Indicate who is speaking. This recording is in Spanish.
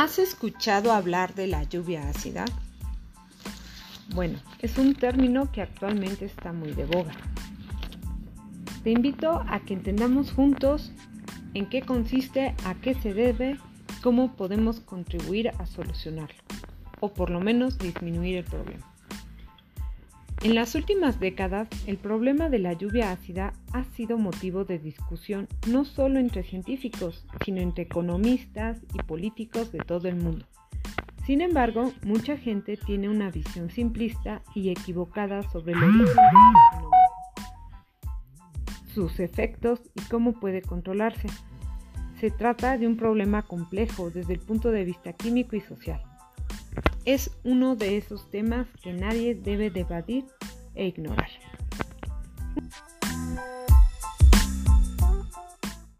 Speaker 1: ¿Has escuchado hablar de la lluvia ácida? Bueno, es un término que actualmente está muy de boga. Te invito a que entendamos juntos en qué consiste, a qué se debe, cómo podemos contribuir a solucionarlo, o por lo menos disminuir el problema. En las últimas décadas, el problema de la lluvia ácida ha sido motivo de discusión no solo entre científicos, sino entre economistas y políticos de todo el mundo. Sin embargo, mucha gente tiene una visión simplista y equivocada sobre el sus efectos y cómo puede controlarse. Se trata de un problema complejo desde el punto de vista químico y social es uno de esos temas que nadie debe debatir e ignorar.